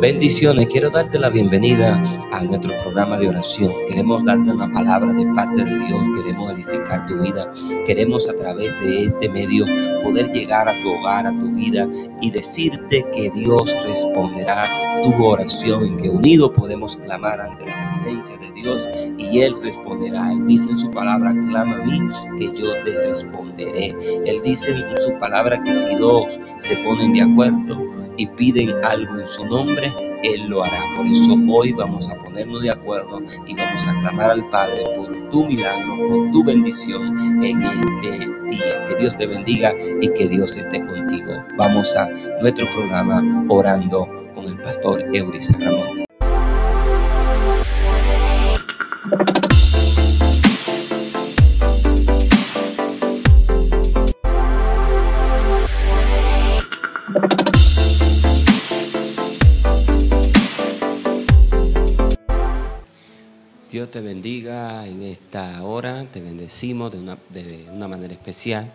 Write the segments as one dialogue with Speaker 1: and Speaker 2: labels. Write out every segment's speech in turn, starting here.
Speaker 1: Bendiciones, quiero darte la bienvenida a nuestro programa de oración. Queremos darte una palabra de parte de Dios, queremos edificar tu vida, queremos a través de este medio poder llegar a tu hogar, a tu vida y decirte que Dios responderá tu oración, que unidos podemos clamar ante la presencia de Dios y Él responderá. Él dice en su palabra, clama a mí que yo te responderé. Él dice en su palabra que si dos se ponen de acuerdo, y piden algo en su nombre, Él lo hará. Por eso hoy vamos a ponernos de acuerdo y vamos a clamar al Padre por tu milagro, por tu bendición en este día. Que Dios te bendiga y que Dios esté contigo. Vamos a nuestro programa orando con el pastor Euris Ramón. Te bendiga en esta hora, te bendecimos de una, de una manera especial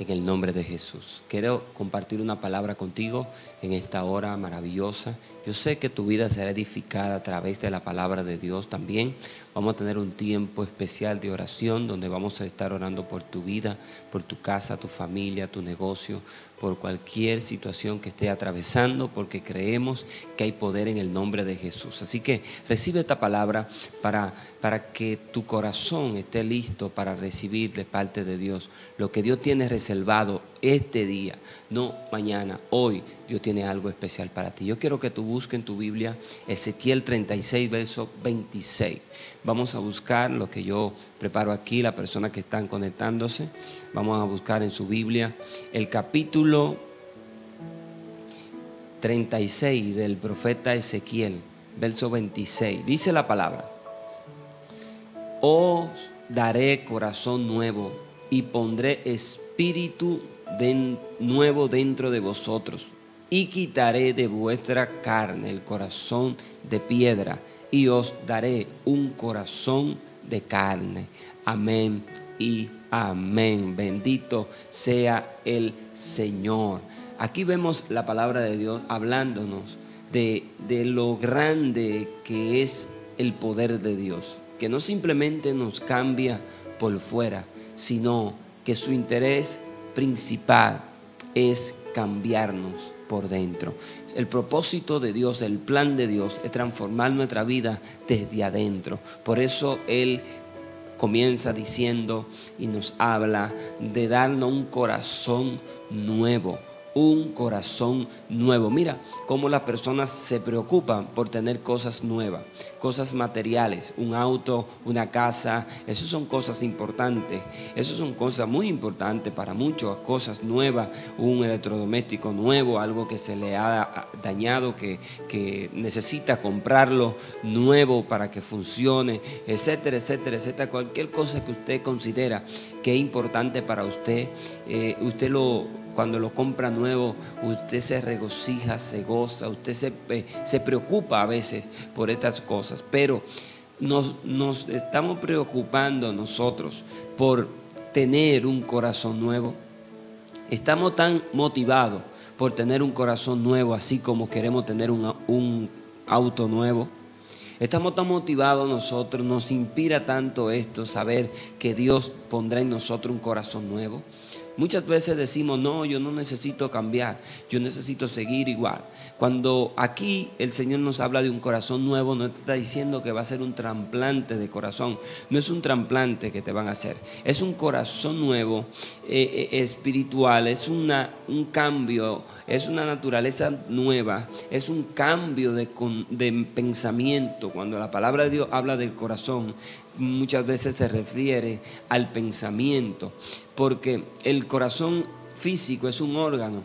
Speaker 1: en el nombre de Jesús. Quiero compartir una palabra contigo en esta hora maravillosa. Yo sé que tu vida será edificada a través de la palabra de Dios también. Vamos a tener un tiempo especial de oración donde vamos a estar orando por tu vida, por tu casa, tu familia, tu negocio, por cualquier situación que esté atravesando, porque creemos que hay poder en el nombre de Jesús. Así que recibe esta palabra para, para que tu corazón esté listo para recibir de parte de Dios lo que Dios tiene reservado este día, no mañana, hoy Dios tiene algo especial para ti. Yo quiero que tú busques en tu Biblia Ezequiel 36, verso 26. Vamos a buscar lo que yo preparo aquí, la persona que están conectándose. Vamos a buscar en su Biblia el capítulo 36 del profeta Ezequiel, verso 26. Dice la palabra, os daré corazón nuevo y pondré espíritu de nuevo dentro de vosotros y quitaré de vuestra carne el corazón de piedra y os daré un corazón de carne. Amén y amén. Bendito sea el Señor. Aquí vemos la palabra de Dios hablándonos de, de lo grande que es el poder de Dios, que no simplemente nos cambia por fuera, sino que su interés principal es cambiarnos por dentro. El propósito de Dios, el plan de Dios es transformar nuestra vida desde adentro. Por eso Él comienza diciendo y nos habla de darnos un corazón nuevo un corazón nuevo. Mira cómo las personas se preocupan por tener cosas nuevas, cosas materiales, un auto, una casa, eso son cosas importantes, eso son cosas muy importantes para muchos, cosas nuevas, un electrodoméstico nuevo, algo que se le ha dañado, que, que necesita comprarlo nuevo para que funcione, etcétera, etcétera, etcétera, cualquier cosa que usted considera que es importante para usted, eh, usted lo cuando lo compra nuevo, usted se regocija, se goza, usted se, eh, se preocupa a veces por estas cosas, pero nos, nos estamos preocupando nosotros por tener un corazón nuevo. Estamos tan motivados por tener un corazón nuevo, así como queremos tener un, un auto nuevo. Estamos tan motivados nosotros, nos inspira tanto esto, saber que Dios pondrá en nosotros un corazón nuevo. Muchas veces decimos, no, yo no necesito cambiar, yo necesito seguir igual. Cuando aquí el Señor nos habla de un corazón nuevo, no está diciendo que va a ser un trasplante de corazón, no es un trasplante que te van a hacer, es un corazón nuevo, eh, eh, espiritual, es una, un cambio, es una naturaleza nueva, es un cambio de, de pensamiento. Cuando la palabra de Dios habla del corazón, muchas veces se refiere al pensamiento, porque el corazón físico es un órgano,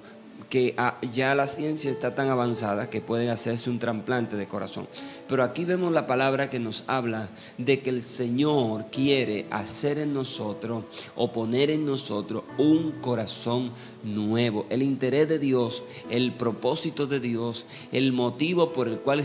Speaker 1: que ah, ya la ciencia está tan avanzada que puede hacerse un trasplante de corazón. Pero aquí vemos la palabra que nos habla de que el Señor quiere hacer en nosotros o poner en nosotros un corazón nuevo. El interés de Dios, el propósito de Dios, el motivo por el cual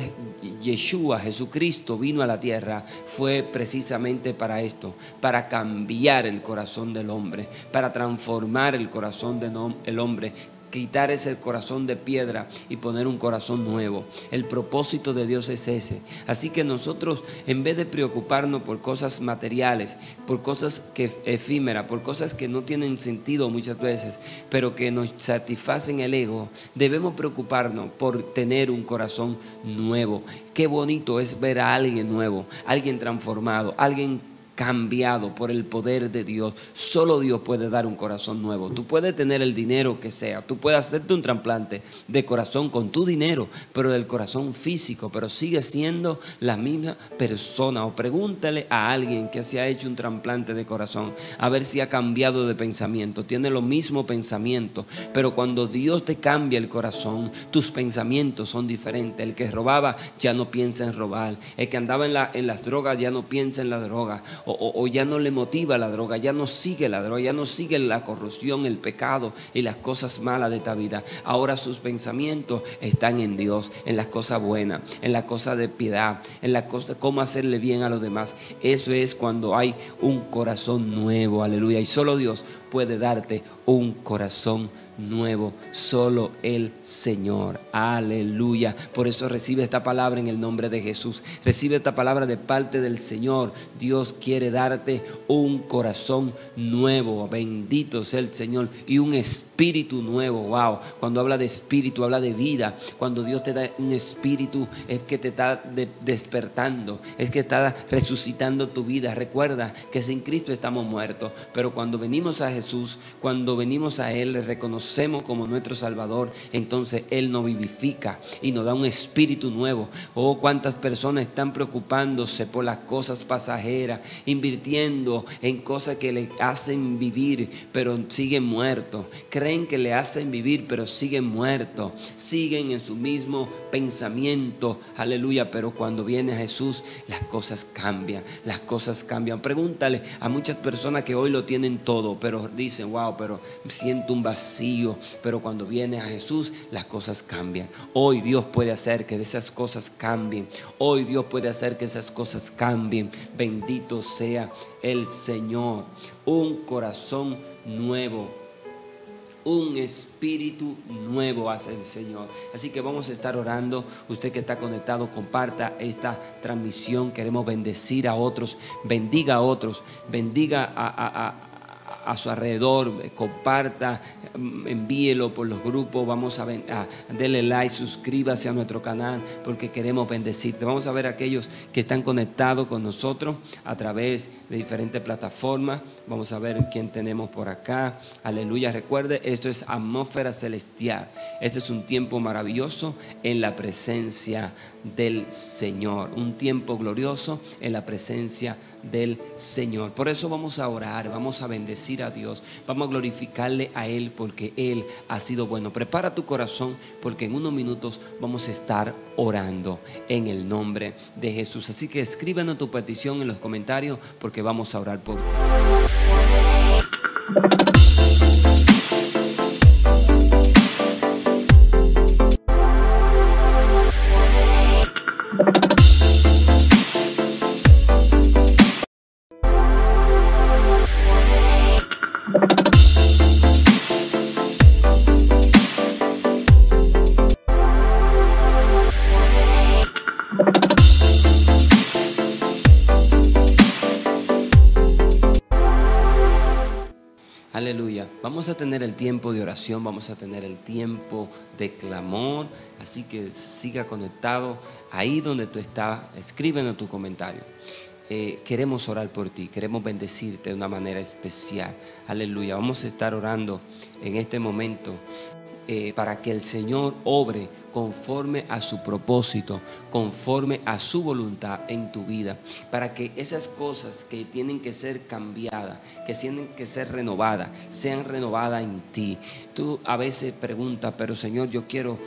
Speaker 1: Yeshua, Jesucristo, vino a la tierra fue precisamente para esto, para cambiar el corazón del hombre, para transformar el corazón del hombre quitar ese corazón de piedra y poner un corazón nuevo. El propósito de Dios es ese. Así que nosotros, en vez de preocuparnos por cosas materiales, por cosas que efímeras, por cosas que no tienen sentido muchas veces, pero que nos satisfacen el ego, debemos preocuparnos por tener un corazón nuevo. Qué bonito es ver a alguien nuevo, alguien transformado, alguien cambiado por el poder de Dios. Solo Dios puede dar un corazón nuevo. Tú puedes tener el dinero que sea, tú puedes hacerte un trasplante de corazón con tu dinero, pero del corazón físico, pero sigue siendo la misma persona. O pregúntale a alguien que se ha hecho un trasplante de corazón, a ver si ha cambiado de pensamiento. Tiene lo mismo pensamiento, pero cuando Dios te cambia el corazón, tus pensamientos son diferentes. El que robaba ya no piensa en robar. El que andaba en, en las drogas ya no piensa en la droga o, ya no le motiva la droga, ya no sigue la droga, ya no sigue la corrupción, el pecado y las cosas malas de esta vida. Ahora sus pensamientos están en Dios, en las cosas buenas, en las cosas de piedad, en las cosas, cómo hacerle bien a los demás. Eso es cuando hay un corazón nuevo, aleluya. Y solo Dios puede darte un corazón nuevo solo el Señor. Aleluya. Por eso recibe esta palabra en el nombre de Jesús. Recibe esta palabra de parte del Señor. Dios quiere darte un corazón nuevo. Bendito sea el Señor. Y un espíritu nuevo. Wow. Cuando habla de espíritu, habla de vida. Cuando Dios te da un espíritu, es que te está despertando. Es que está resucitando tu vida. Recuerda que sin Cristo estamos muertos. Pero cuando venimos a Jesús, cuando venimos a Él, le reconocemos como nuestro Salvador, entonces Él nos vivifica y nos da un espíritu nuevo. Oh, cuántas personas están preocupándose por las cosas pasajeras, invirtiendo en cosas que le hacen vivir, pero siguen muertos. Creen que le hacen vivir, pero siguen muertos. Siguen en su mismo pensamiento. Aleluya. Pero cuando viene Jesús, las cosas cambian. Las cosas cambian. Pregúntale a muchas personas que hoy lo tienen todo, pero dicen, wow, pero siento un vacío pero cuando viene a Jesús las cosas cambian. Hoy Dios puede hacer que esas cosas cambien. Hoy Dios puede hacer que esas cosas cambien. Bendito sea el Señor. Un corazón nuevo un espíritu nuevo hace el Señor. Así que vamos a estar orando. Usted que está conectado, comparta esta transmisión. Queremos bendecir a otros, bendiga a otros, bendiga a, a su alrededor, eh, comparta, mm, envíelo por los grupos, vamos a, a darle like, suscríbase a nuestro canal porque queremos bendecirte. Vamos a ver aquellos que están conectados con nosotros a través de diferentes plataformas. Vamos a ver quién tenemos por acá. Aleluya. Recuerde, esto es atmósfera celestial. Este es un tiempo maravilloso en la presencia del Señor. Un tiempo glorioso en la presencia del Señor. Por eso vamos a orar, vamos a bendecir a Dios, vamos a glorificarle a Él porque Él ha sido bueno. Prepara tu corazón porque en unos minutos vamos a estar orando en el nombre de Jesús. Así que escríbenos tu petición en los comentarios porque vamos a orar por. Aleluya. Vamos a tener el tiempo de oración, vamos a tener el tiempo de clamor. Así que siga conectado ahí donde tú estás. Escríbenos tu comentario. Eh, queremos orar por ti, queremos bendecirte de una manera especial. Aleluya. Vamos a estar orando en este momento eh, para que el Señor obre conforme a su propósito, conforme a su voluntad en tu vida, para que esas cosas que tienen que ser cambiadas, que tienen que ser renovadas, sean renovadas en ti. Tú a veces preguntas, pero Señor, yo quiero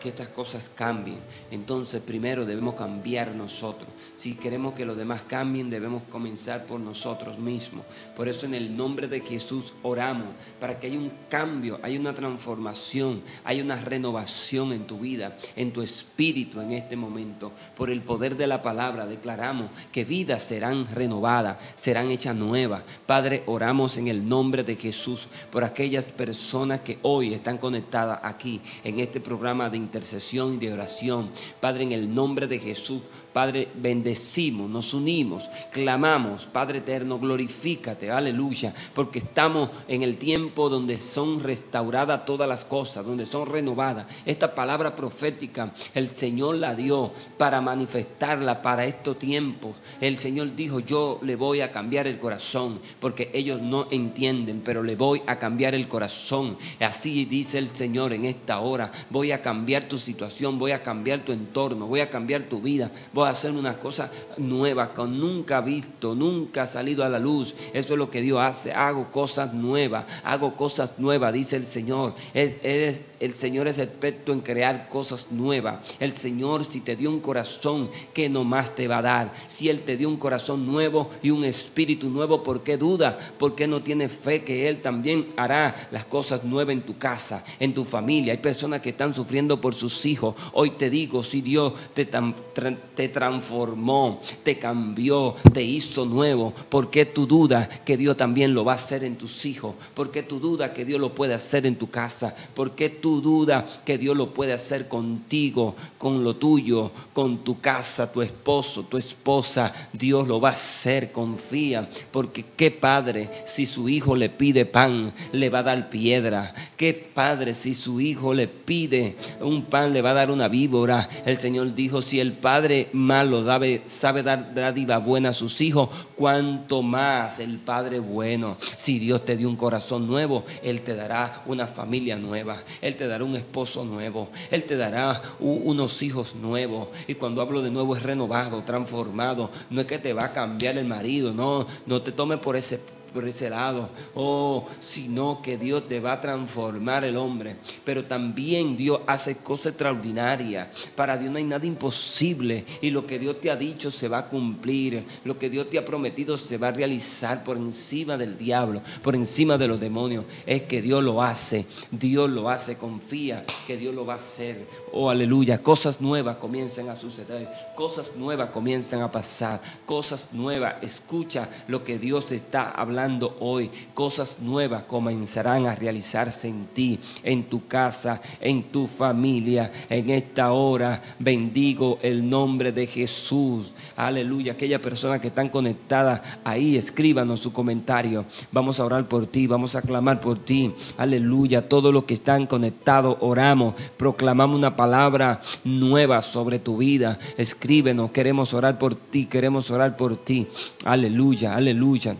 Speaker 1: que estas cosas cambien. Entonces primero debemos cambiar nosotros. Si queremos que los demás cambien, debemos comenzar por nosotros mismos. Por eso en el nombre de Jesús oramos para que haya un cambio, haya una transformación, haya una renovación en tu vida, en tu espíritu en este momento. Por el poder de la palabra declaramos que vidas serán renovadas, serán hechas nuevas. Padre, oramos en el nombre de Jesús por aquellas personas que hoy están conectadas aquí en este programa de intercesión y de oración. Padre, en el nombre de Jesús, Padre, bendecimos, nos unimos, clamamos, Padre eterno, glorifícate, aleluya, porque estamos en el tiempo donde son restauradas todas las cosas, donde son renovadas. Esta palabra profética el Señor la dio para manifestarla para estos tiempos. El Señor dijo, yo le voy a cambiar el corazón, porque ellos no entienden, pero le voy a cambiar el corazón. Así dice el Señor en esta hora, voy a cambiar tu situación, voy a cambiar tu entorno, voy a cambiar tu vida, voy a hacer una cosa nueva que nunca visto, nunca ha salido a la luz. Eso es lo que Dios hace. Hago cosas nuevas, hago cosas nuevas, dice el Señor. el Señor es experto en crear cosas nuevas. El Señor, si te dio un corazón, ¿qué nomás te va a dar? Si Él te dio un corazón nuevo y un espíritu nuevo, ¿por qué duda? ¿Por qué no tienes fe que Él también hará las cosas nuevas en tu casa, en tu familia? Hay personas que están sufriendo por sus hijos. Hoy te digo, si Dios te transformó, te cambió, te hizo nuevo. ¿Por qué tu duda que Dios también lo va a hacer en tus hijos? ¿Por qué tu duda que Dios lo puede hacer en tu casa? ¿Por qué tu duda que Dios lo puede hacer contigo, con lo tuyo, con tu casa, tu esposo, tu esposa? Dios lo va a hacer, confía. Porque qué padre si su hijo le pide pan, le va a dar piedra. Qué padre si su hijo le pide un pan, le va a dar una víbora. El Señor dijo, si el padre malo sabe dar dádiva buena a sus hijos, cuanto más el Padre bueno. Si Dios te dio un corazón nuevo, Él te dará una familia nueva, Él te dará un esposo nuevo, Él te dará unos hijos nuevos. Y cuando hablo de nuevo es renovado, transformado. No es que te va a cambiar el marido, no, no te tome por ese por ese lado. Oh, sino que Dios te va a transformar el hombre. Pero también Dios hace cosas extraordinarias. Para Dios no hay nada imposible. Y lo que Dios te ha dicho se va a cumplir. Lo que Dios te ha prometido se va a realizar por encima del diablo, por encima de los demonios. Es que Dios lo hace. Dios lo hace. Confía que Dios lo va a hacer. Oh, aleluya. Cosas nuevas comienzan a suceder. Cosas nuevas comienzan a pasar. Cosas nuevas. Escucha lo que Dios te está hablando hoy. Cosas nuevas comenzarán a realizarse en ti, en tu casa, en tu familia. En esta hora bendigo el nombre de Jesús. Aleluya. Aquella persona que están conectada ahí, escríbanos su comentario. Vamos a orar por ti, vamos a clamar por ti. Aleluya. Todos los que están conectados, oramos, proclamamos una palabra nueva sobre tu vida. Escríbenos, queremos orar por ti, queremos orar por ti. Aleluya, aleluya.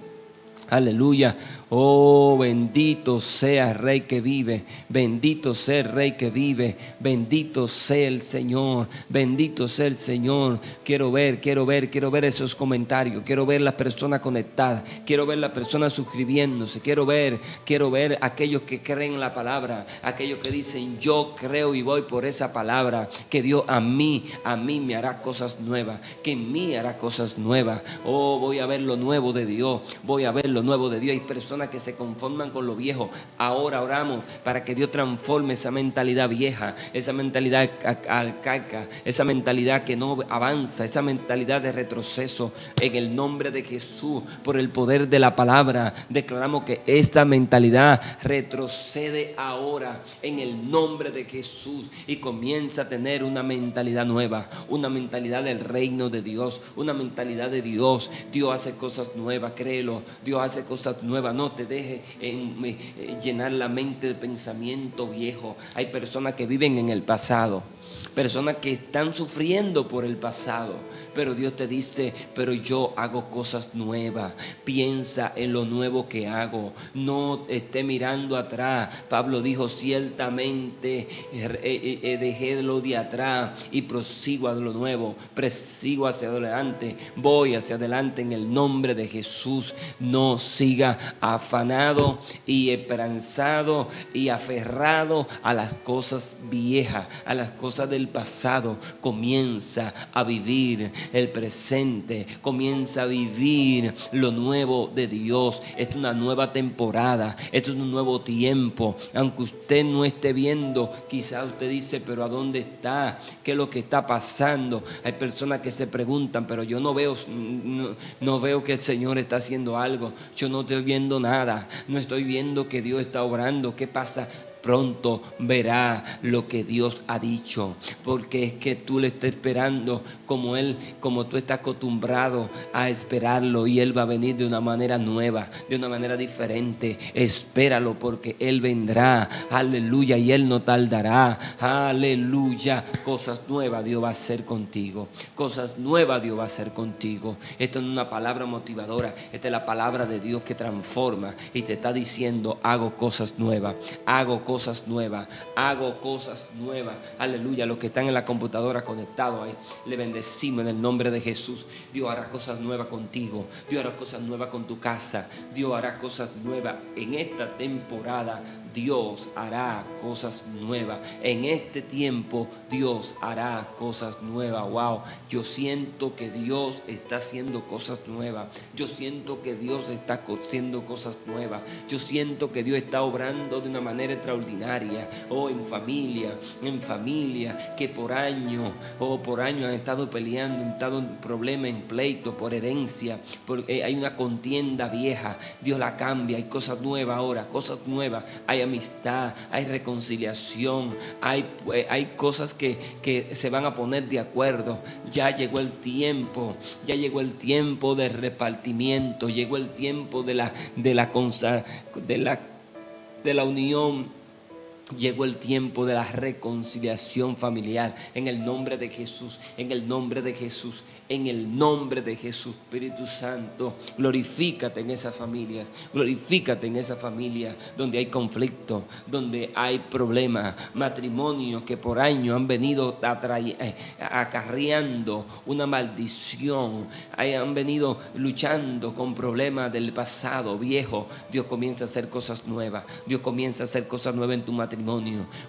Speaker 1: Aleluya. Oh, bendito sea el Rey que vive, bendito sea el Rey que vive, bendito sea el Señor, bendito sea el Señor. Quiero ver, quiero ver, quiero ver esos comentarios, quiero ver las personas conectadas, quiero ver las personas suscribiéndose, quiero ver, quiero ver aquellos que creen la palabra, aquellos que dicen yo creo y voy por esa palabra, que Dios a mí, a mí me hará cosas nuevas, que en mí hará cosas nuevas. Oh, voy a ver lo nuevo de Dios, voy a ver lo nuevo de Dios. Hay personas que se conforman con lo viejo. Ahora oramos para que Dios transforme esa mentalidad vieja, esa mentalidad arcaica, esa mentalidad que no avanza, esa mentalidad de retroceso. En el nombre de Jesús, por el poder de la palabra, declaramos que esta mentalidad retrocede ahora en el nombre de Jesús y comienza a tener una mentalidad nueva, una mentalidad del reino de Dios, una mentalidad de Dios. Dios hace cosas nuevas, créelo. Dios hace cosas nuevas. No te deje eh, llenar la mente de pensamiento viejo. Hay personas que viven en el pasado. Personas que están sufriendo por el pasado, pero Dios te dice, pero yo hago cosas nuevas, piensa en lo nuevo que hago, no esté mirando atrás. Pablo dijo, ciertamente dejé lo de atrás y prosigo a lo nuevo, prosigo hacia adelante, voy hacia adelante en el nombre de Jesús, no siga afanado y esperanzado y aferrado a las cosas viejas, a las cosas del pasado. Comienza a vivir el presente, comienza a vivir lo nuevo de Dios. Es una nueva temporada, esto es un nuevo tiempo. Aunque usted no esté viendo, quizá usted dice, pero ¿a dónde está? ¿Qué es lo que está pasando? Hay personas que se preguntan, pero yo no veo, no, no veo que el Señor está haciendo algo. Yo no estoy viendo nada. No estoy viendo que Dios está obrando. ¿Qué pasa? Pronto verá lo que Dios ha dicho, porque es que tú le estás esperando como Él, como tú estás acostumbrado a esperarlo y Él va a venir de una manera nueva, de una manera diferente. Espéralo porque Él vendrá, aleluya, y Él no tardará, aleluya. Cosas nuevas Dios va a hacer contigo, cosas nuevas Dios va a hacer contigo. Esto es una palabra motivadora, esta es la palabra de Dios que transforma y te está diciendo, hago cosas nuevas, hago cosas cosas nuevas, hago cosas nuevas. Aleluya, los que están en la computadora conectados ahí, le bendecimos en el nombre de Jesús. Dios hará cosas nuevas contigo, Dios hará cosas nuevas con tu casa, Dios hará cosas nuevas en esta temporada. Dios hará cosas nuevas. En este tiempo Dios hará cosas nuevas. Wow, yo siento que Dios está haciendo cosas nuevas. Yo siento que Dios está haciendo cosas nuevas. Yo siento que Dios está obrando de una manera extraordinaria. Oh, en familia, en familia que por años o oh, por años han estado peleando, han estado en problemas, en pleito, por herencia. Porque eh, hay una contienda vieja. Dios la cambia. Hay cosas nuevas ahora, cosas nuevas. Hay amistad, hay reconciliación, hay, eh, hay cosas que, que se van a poner de acuerdo. Ya llegó el tiempo, ya llegó el tiempo del repartimiento, llegó el tiempo de la, de la, de la, de la unión Llegó el tiempo de la reconciliación familiar en el nombre de Jesús, en el nombre de Jesús, en el nombre de Jesús, Espíritu Santo. Glorifícate en esas familias, glorifícate en esa familia donde hay conflicto, donde hay problemas, matrimonios que por años han venido eh, acarreando una maldición, han venido luchando con problemas del pasado viejo. Dios comienza a hacer cosas nuevas, Dios comienza a hacer cosas nuevas en tu matrimonio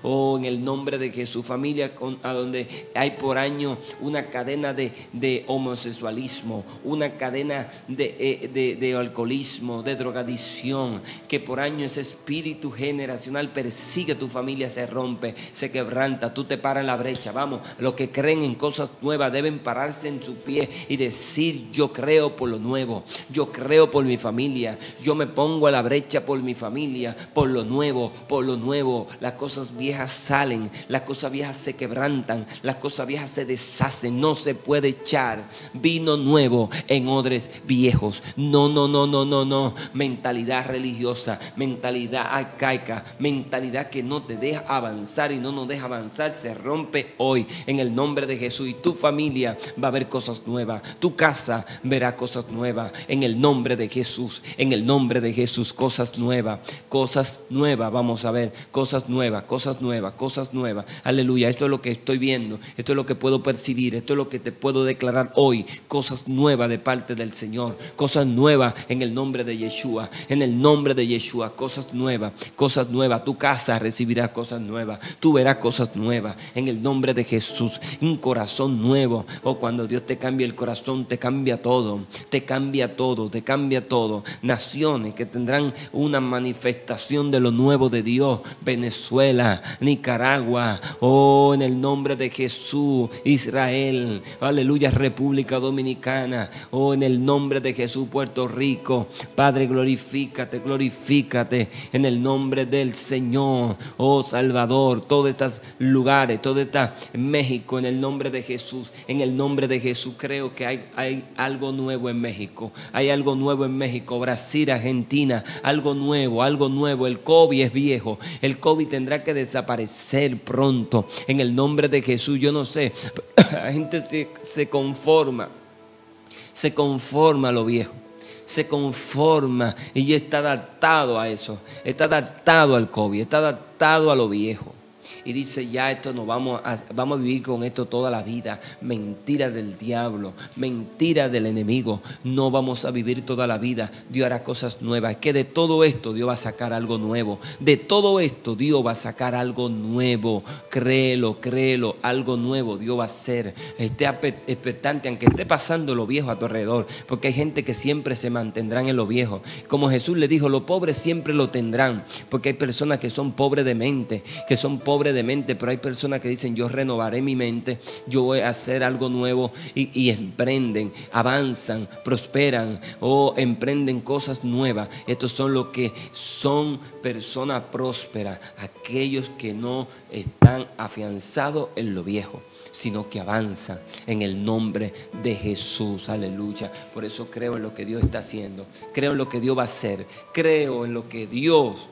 Speaker 1: Oh, en el nombre de Jesús, familia con, a donde hay por año una cadena de, homosexualismo, una cadena eh, de, de, alcoholismo, de drogadicción, que por año ese espíritu generacional persigue tu familia, se rompe, se quebranta, tú te paras en la brecha. Vamos, los que creen en cosas nuevas deben pararse en su pie y decir, yo creo por lo nuevo, yo creo por mi familia, yo me pongo a la brecha por mi familia, por lo nuevo, por lo nuevo las cosas viejas salen, las cosas viejas se quebrantan, las cosas viejas se deshacen, no se puede echar vino nuevo en odres viejos. No, no, no, no, no, no. Mentalidad religiosa, mentalidad arcaica, mentalidad que no te deja avanzar y no nos deja avanzar, se rompe hoy en el nombre de Jesús. Y tu familia va a ver cosas nuevas, tu casa verá cosas nuevas en el nombre de Jesús, en el nombre de Jesús, cosas nuevas, cosas nuevas, vamos a ver, cosas nuevas, cosas nuevas, cosas nuevas. Aleluya, esto es lo que estoy viendo, esto es lo que puedo percibir, esto es lo que te puedo declarar hoy. Cosas nuevas de parte del Señor, cosas nuevas en el nombre de Yeshua, en el nombre de Yeshua, cosas nuevas, cosas nuevas. Tu casa recibirá cosas nuevas, tú verás cosas nuevas en el nombre de Jesús. Un corazón nuevo, o oh, cuando Dios te cambia el corazón, te cambia todo, te cambia todo, te cambia todo. Naciones que tendrán una manifestación de lo nuevo de Dios. Venezuela, Nicaragua, oh, en el nombre de Jesús, Israel, aleluya, República Dominicana, oh, en el nombre de Jesús, Puerto Rico, Padre, glorifícate, glorifícate, en el nombre del Señor, oh Salvador, todos estos lugares, todo está México, en el nombre de Jesús, en el nombre de Jesús, creo que hay, hay algo nuevo en México, hay algo nuevo en México, Brasil, Argentina, algo nuevo, algo nuevo, el COVID es viejo, el COVID Tendrá que desaparecer pronto. En el nombre de Jesús, yo no sé, la gente se, se conforma, se conforma a lo viejo se conforma y está adaptado a eso, está adaptado al COVID, está adaptado a lo viejo y dice, ya esto no vamos a, vamos a vivir con esto toda la vida. Mentira del diablo, mentira del enemigo. No vamos a vivir toda la vida. Dios hará cosas nuevas. Que de todo esto Dios va a sacar algo nuevo. De todo esto Dios va a sacar algo nuevo. Créelo, créelo, algo nuevo Dios va a hacer. Esté expectante, aunque esté pasando lo viejo a tu alrededor. Porque hay gente que siempre se mantendrán en lo viejo. Como Jesús le dijo, los pobres siempre lo tendrán. Porque hay personas que son pobres de mente, que son pobres de mente, pero hay personas que dicen, yo renovaré mi mente, yo voy a hacer algo nuevo y, emprenden, avanzan, prosperan o emprenden cosas nuevas. Estos son los que son personas prósperas, aquellos que no están afianzados en lo viejo sino que avanzan en el nombre de Jesús. Aleluya. Por eso creo en lo que Dios está haciendo. Creo en lo que Dios va a hacer. Creo en lo que Dios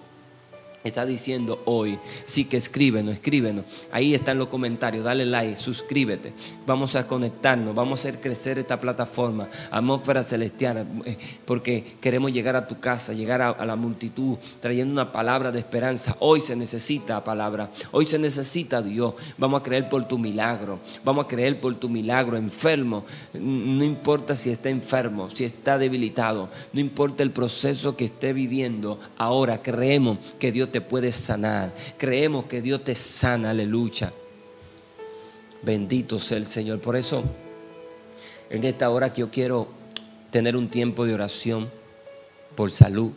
Speaker 1: está diciendo hoy. Sí que escríbenos, escríbenos. Ahí están los comentarios. Dale like, suscríbete. Vamos a conectarnos, vamos a hacer crecer esta plataforma, atmósfera celestial, eh, porque queremos llegar a tu casa, llegar a, la multitud, trayendo una palabra de esperanza. Hoy se necesita palabra, hoy se necesita Dios. Vamos a creer por tu milagro, vamos a creer por tu milagro. Enfermo, no importa si está enfermo, si está debilitado, no importa el proceso que esté viviendo. Ahora creemos que Dios te puede sanar. Creemos que Dios te sana, aleluya. Bendito sea el Señor. Por eso, en esta hora que yo quiero tener un tiempo de oración por salud.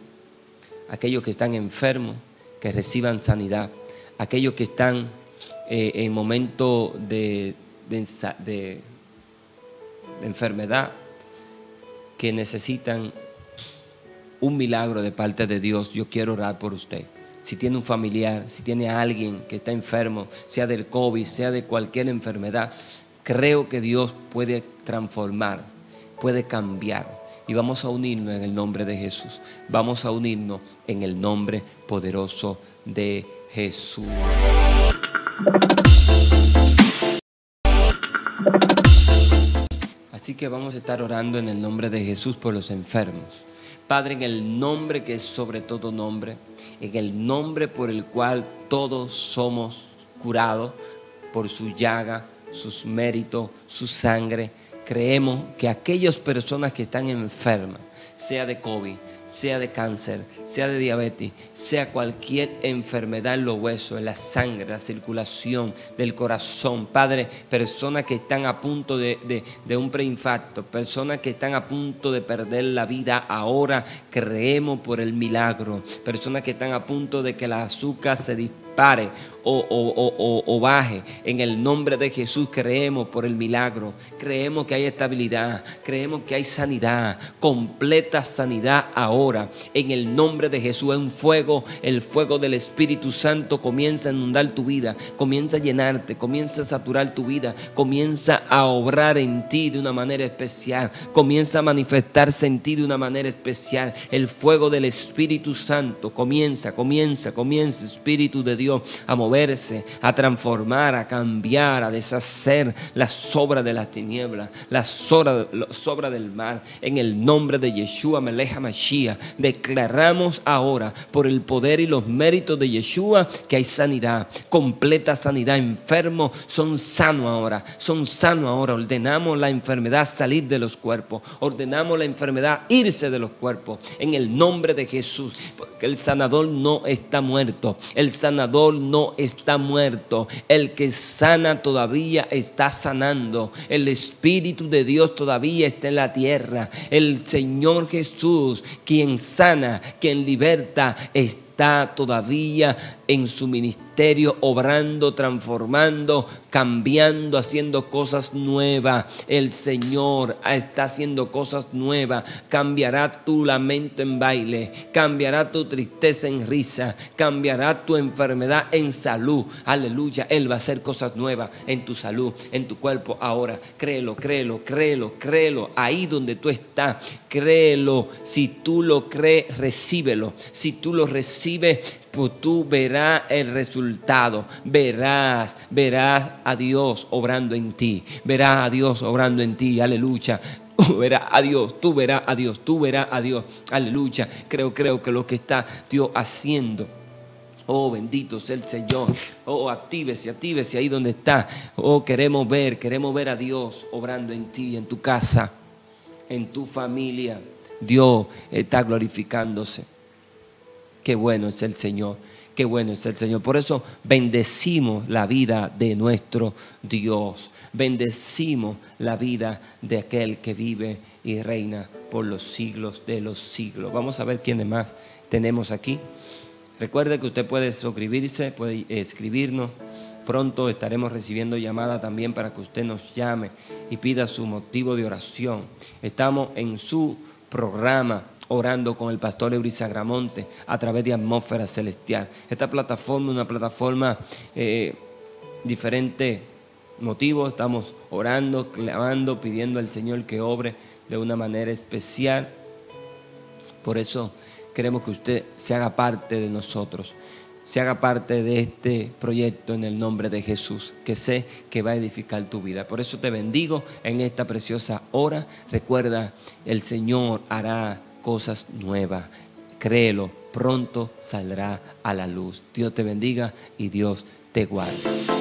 Speaker 1: Aquellos que están enfermos, que reciban sanidad. Aquellos que están eh, en momento de, de enfermedad, que necesitan un milagro de parte de Dios. Yo quiero orar por usted si tiene un familiar, si tiene a alguien que está enfermo, sea del COVID, sea de cualquier enfermedad, creo que Dios puede transformar, puede cambiar. Y vamos a unirnos en el nombre de Jesús. Vamos a unirnos en el nombre poderoso de Jesús. Así que vamos a estar orando en el nombre de Jesús por los enfermos. Padre, en el nombre que es sobre todo nombre, en el nombre por el cual todos somos curados por su llaga, sus méritos, su sangre, creemos que aquellas personas que están enfermas, sea de COVID, sea de cáncer, sea de diabetes, sea cualquier enfermedad en los huesos, en la sangre, la circulación del corazón. Padre, personas que están a punto de, un preinfarto, personas que están a punto de perder la vida ahora, creemos por el milagro. Personas que están a punto de que la azúcar se dispare o, baje. En el nombre de Jesús creemos por el milagro. Creemos que hay estabilidad. Creemos que hay sanidad. Completa sanidad ahora. En el nombre de Jesús es un fuego. El fuego del Espíritu Santo comienza a inundar tu vida. Comienza a llenarte. Comienza a saturar tu vida. Comienza a obrar en ti de una manera especial. Comienza a manifestarse en ti de una manera especial. El fuego del Espíritu Santo comienza, comienza, comienza, Espíritu de Dios, a mover a transformar, a cambiar, a deshacer la sobra de las tinieblas, la sobra, del mar. En el nombre de Yeshua Meleja Mashiach, declaramos ahora por el poder y los méritos de Yeshua que hay sanidad, completa sanidad. Enfermos son sanos ahora, son sanos ahora. Ordenamos la enfermedad salir de los cuerpos, ordenamos la enfermedad irse de los cuerpos. En el nombre de Jesús, porque el sanador no está muerto, el sanador no está muerto. El que sana todavía está sanando. El Espíritu de Dios todavía está en la tierra. El Señor Jesús, quien sana, quien liberta, está todavía en su ministerio, obrando, transformando, cambiando, haciendo cosas nuevas. El Señor está haciendo cosas nuevas. Cambiará tu lamento en baile, cambiará tu tristeza en risa, cambiará tu enfermedad en salud. Aleluya. Él va a hacer cosas nuevas en tu salud, en tu cuerpo ahora. Créelo, créelo, créelo, créelo. Ahí donde tú estás, créelo. Si tú lo crees, recíbelo. Si tú lo recibes, pues tú verás el resultado, verás, verás a Dios obrando en ti, verás a Dios obrando en ti, aleluya. Verás a Dios, tú verás a Dios, tú verás a Dios, aleluya. Creo, creo que lo que está Dios haciendo. Oh, bendito sea el Señor. Oh, actívese, actívese ahí donde está. Oh, queremos ver, queremos ver a Dios obrando en ti, en tu casa, en tu familia. Dios está glorificándose. Qué bueno es el Señor. Qué bueno es el Señor. Por eso bendecimos la vida de nuestro Dios. Bendecimos la vida de aquel que vive y reina por los siglos de los siglos. Vamos a ver quiénes más tenemos aquí. Recuerde que usted puede suscribirse, puede escribirnos. Pronto estaremos recibiendo llamada también para que usted nos llame y pida su motivo de oración. Estamos en su programa orando con el pastor Euriza Gramonte a través de Atmósfera Celestial. Esta plataforma es una plataforma eh, diferente motivo. Estamos orando, clamando, pidiendo al Señor que obre de una manera especial. Por eso queremos que usted se haga parte de nosotros se haga parte de este proyecto en el nombre de Jesús, que sé que va a edificar tu vida. Por eso te bendigo en esta preciosa hora. Recuerda, el Señor hará cosas nuevas. Créelo, pronto saldrá a la luz. Dios te bendiga y Dios te guarde.